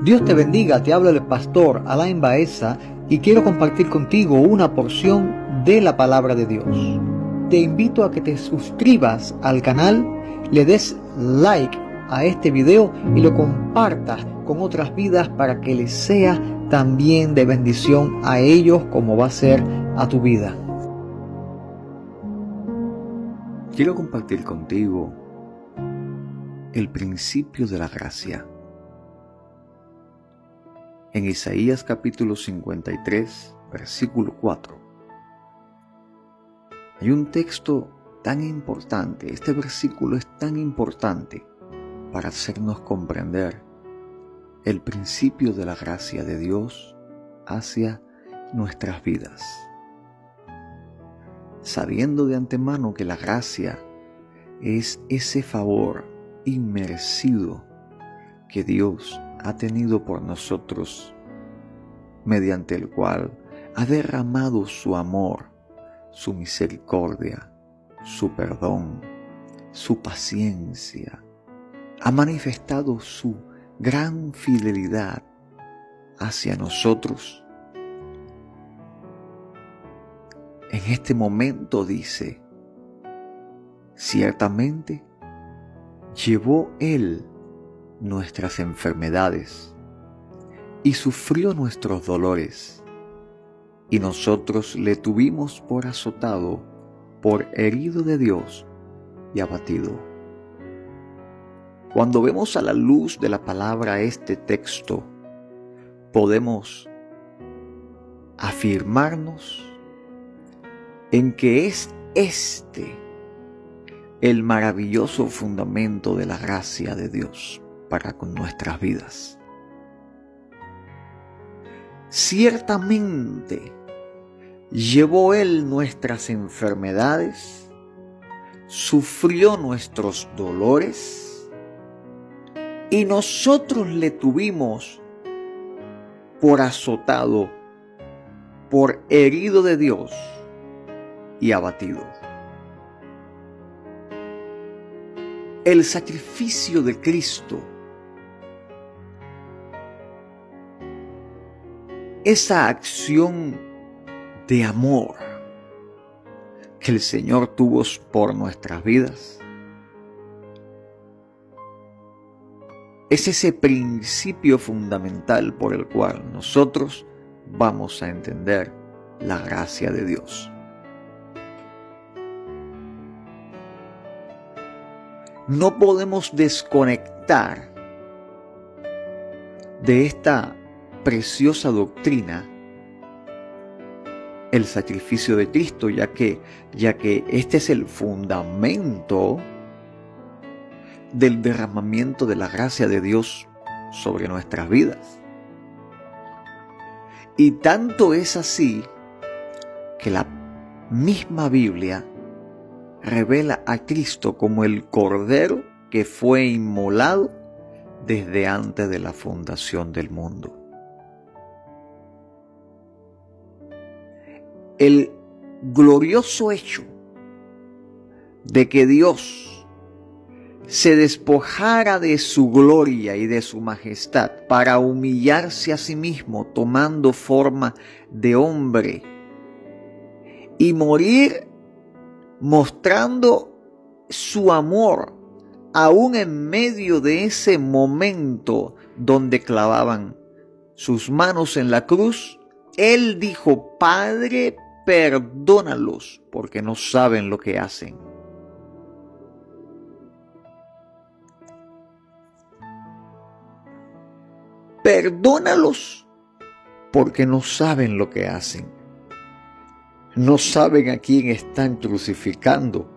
Dios te bendiga, te habla el pastor Alain Baeza y quiero compartir contigo una porción de la palabra de Dios. Te invito a que te suscribas al canal, le des like a este video y lo compartas con otras vidas para que les sea también de bendición a ellos como va a ser a tu vida. Quiero compartir contigo el principio de la gracia en Isaías capítulo 53, versículo 4. Hay un texto tan importante, este versículo es tan importante para hacernos comprender el principio de la gracia de Dios hacia nuestras vidas. Sabiendo de antemano que la gracia es ese favor inmerecido que Dios ha tenido por nosotros, mediante el cual ha derramado su amor, su misericordia, su perdón, su paciencia, ha manifestado su gran fidelidad hacia nosotros. En este momento dice, ciertamente llevó Él nuestras enfermedades y sufrió nuestros dolores, y nosotros le tuvimos por azotado, por herido de Dios y abatido. Cuando vemos a la luz de la palabra este texto, podemos afirmarnos en que es este el maravilloso fundamento de la gracia de Dios para con nuestras vidas. Ciertamente llevó Él nuestras enfermedades, sufrió nuestros dolores y nosotros le tuvimos por azotado, por herido de Dios y abatido. El sacrificio de Cristo esa acción de amor que el Señor tuvo por nuestras vidas. Es ese principio fundamental por el cual nosotros vamos a entender la gracia de Dios. No podemos desconectar de esta preciosa doctrina el sacrificio de Cristo, ya que, ya que este es el fundamento del derramamiento de la gracia de Dios sobre nuestras vidas. Y tanto es así que la misma Biblia revela a Cristo como el Cordero que fue inmolado desde antes de la fundación del mundo. El glorioso hecho de que Dios se despojara de su gloria y de su majestad para humillarse a sí mismo tomando forma de hombre y morir mostrando su amor aún en medio de ese momento donde clavaban sus manos en la cruz, Él dijo, Padre, perdónalos porque no saben lo que hacen. Perdónalos porque no saben lo que hacen. No saben a quién están crucificando.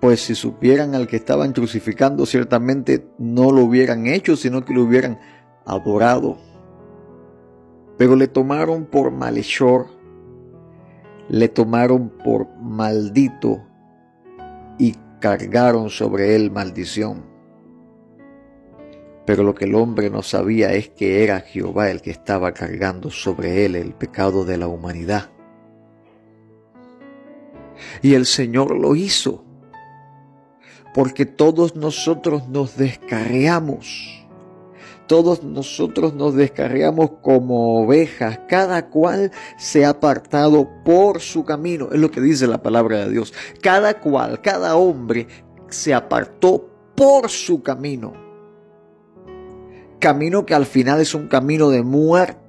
Pues si supieran al que estaban crucificando, ciertamente no lo hubieran hecho, sino que lo hubieran adorado. Pero le tomaron por malhechor le tomaron por maldito y cargaron sobre él maldición. Pero lo que el hombre no sabía es que era Jehová el que estaba cargando sobre él el pecado de la humanidad. Y el Señor lo hizo, porque todos nosotros nos descarreamos todos nosotros nos descarriamos como ovejas, cada cual se ha apartado por su camino, es lo que dice la palabra de Dios. Cada cual, cada hombre se apartó por su camino. Camino que al final es un camino de muerte.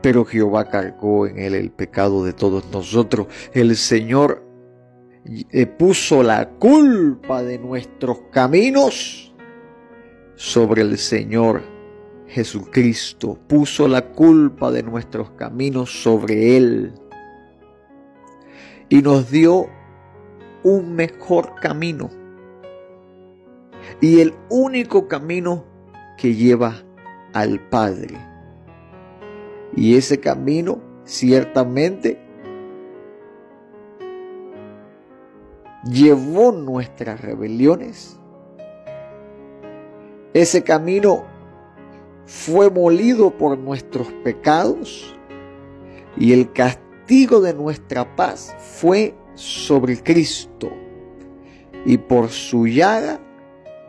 Pero Jehová cargó en él el pecado de todos nosotros. El Señor puso la culpa de nuestros caminos sobre el Señor Jesucristo. Puso la culpa de nuestros caminos sobre Él. Y nos dio un mejor camino. Y el único camino que lleva al Padre. Y ese camino ciertamente llevó nuestras rebeliones. Ese camino fue molido por nuestros pecados y el castigo de nuestra paz fue sobre Cristo. Y por su llaga,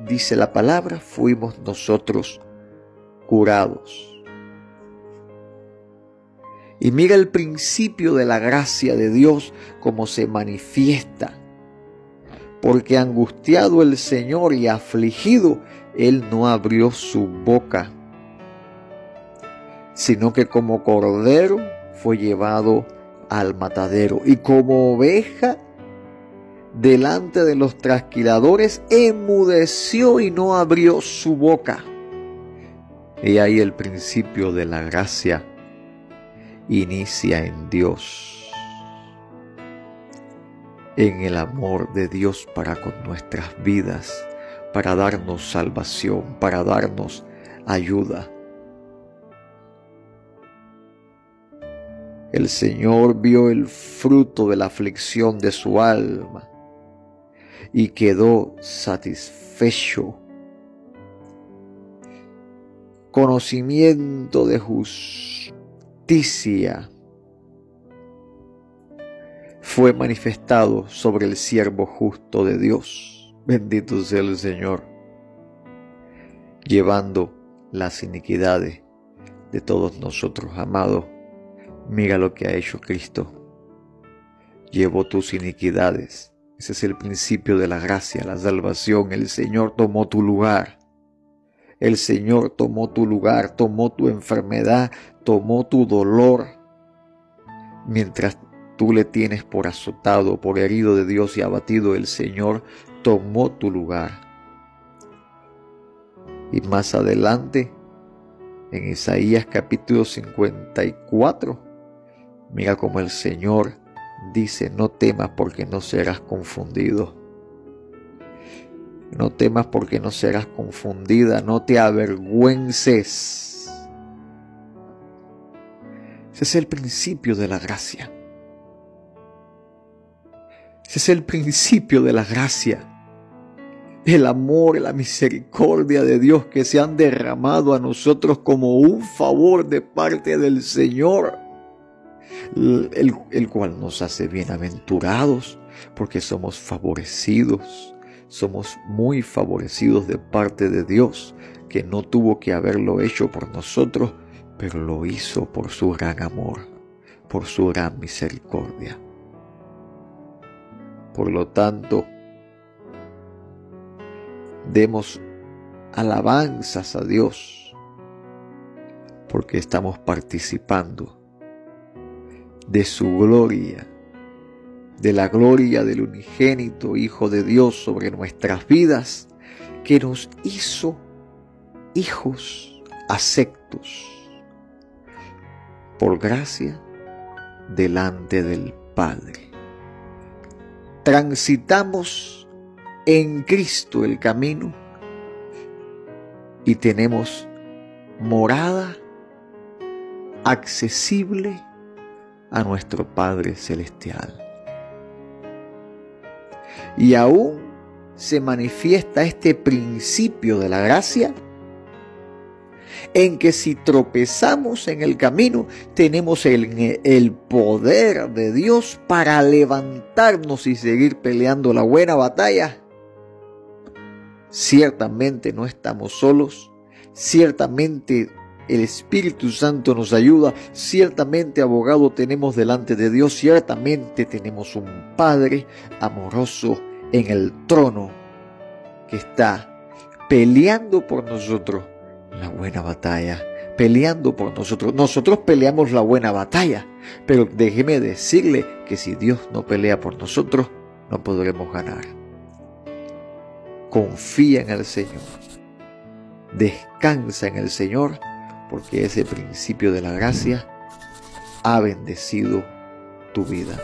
dice la palabra, fuimos nosotros curados. Y mira el principio de la gracia de Dios como se manifiesta porque angustiado el Señor y afligido, Él no abrió su boca, sino que como cordero fue llevado al matadero y como oveja delante de los trasquiladores enmudeció y no abrió su boca. Y ahí el principio de la gracia inicia en Dios en el amor de Dios para con nuestras vidas, para darnos salvación, para darnos ayuda. El Señor vio el fruto de la aflicción de su alma y quedó satisfecho. Conocimiento de justicia fue manifestado sobre el siervo justo de Dios. Bendito sea el Señor, llevando las iniquidades de todos nosotros, amado. Mira lo que ha hecho Cristo. Llevó tus iniquidades. Ese es el principio de la gracia, la salvación. El Señor tomó tu lugar. El Señor tomó tu lugar, tomó tu enfermedad, tomó tu dolor. Mientras Tú le tienes por azotado, por herido de Dios y abatido. El Señor tomó tu lugar. Y más adelante, en Isaías capítulo 54, mira como el Señor dice, no temas porque no serás confundido. No temas porque no serás confundida, no te avergüences. Ese es el principio de la gracia. Es el principio de la gracia. El amor la misericordia de Dios que se han derramado a nosotros como un favor de parte del Señor, el, el cual nos hace bienaventurados porque somos favorecidos, somos muy favorecidos de parte de Dios, que no tuvo que haberlo hecho por nosotros, pero lo hizo por su gran amor, por su gran misericordia. Por lo tanto, demos alabanzas a Dios porque estamos participando de su gloria, de la gloria del unigénito Hijo de Dios sobre nuestras vidas, que nos hizo hijos aceptos por gracia delante del Padre transitamos en Cristo el camino y tenemos morada accesible a nuestro Padre Celestial. Y aún se manifiesta este principio de la gracia en que si tropezamos en el camino, tenemos el, el, poder de Dios para levantarnos y seguir peleando la buena batalla. Ciertamente no estamos solos, ciertamente el Espíritu Santo nos ayuda, ciertamente abogado tenemos delante de Dios, ciertamente tenemos un Padre amoroso en el trono que está peleando por nosotros la buena batalla, peleando por nosotros. Nosotros peleamos la buena batalla, pero déjeme decirle que si Dios no pelea por nosotros, no podremos ganar. Confía en el Señor. Descansa en el Señor, porque ese principio de la gracia ha bendecido tu vida.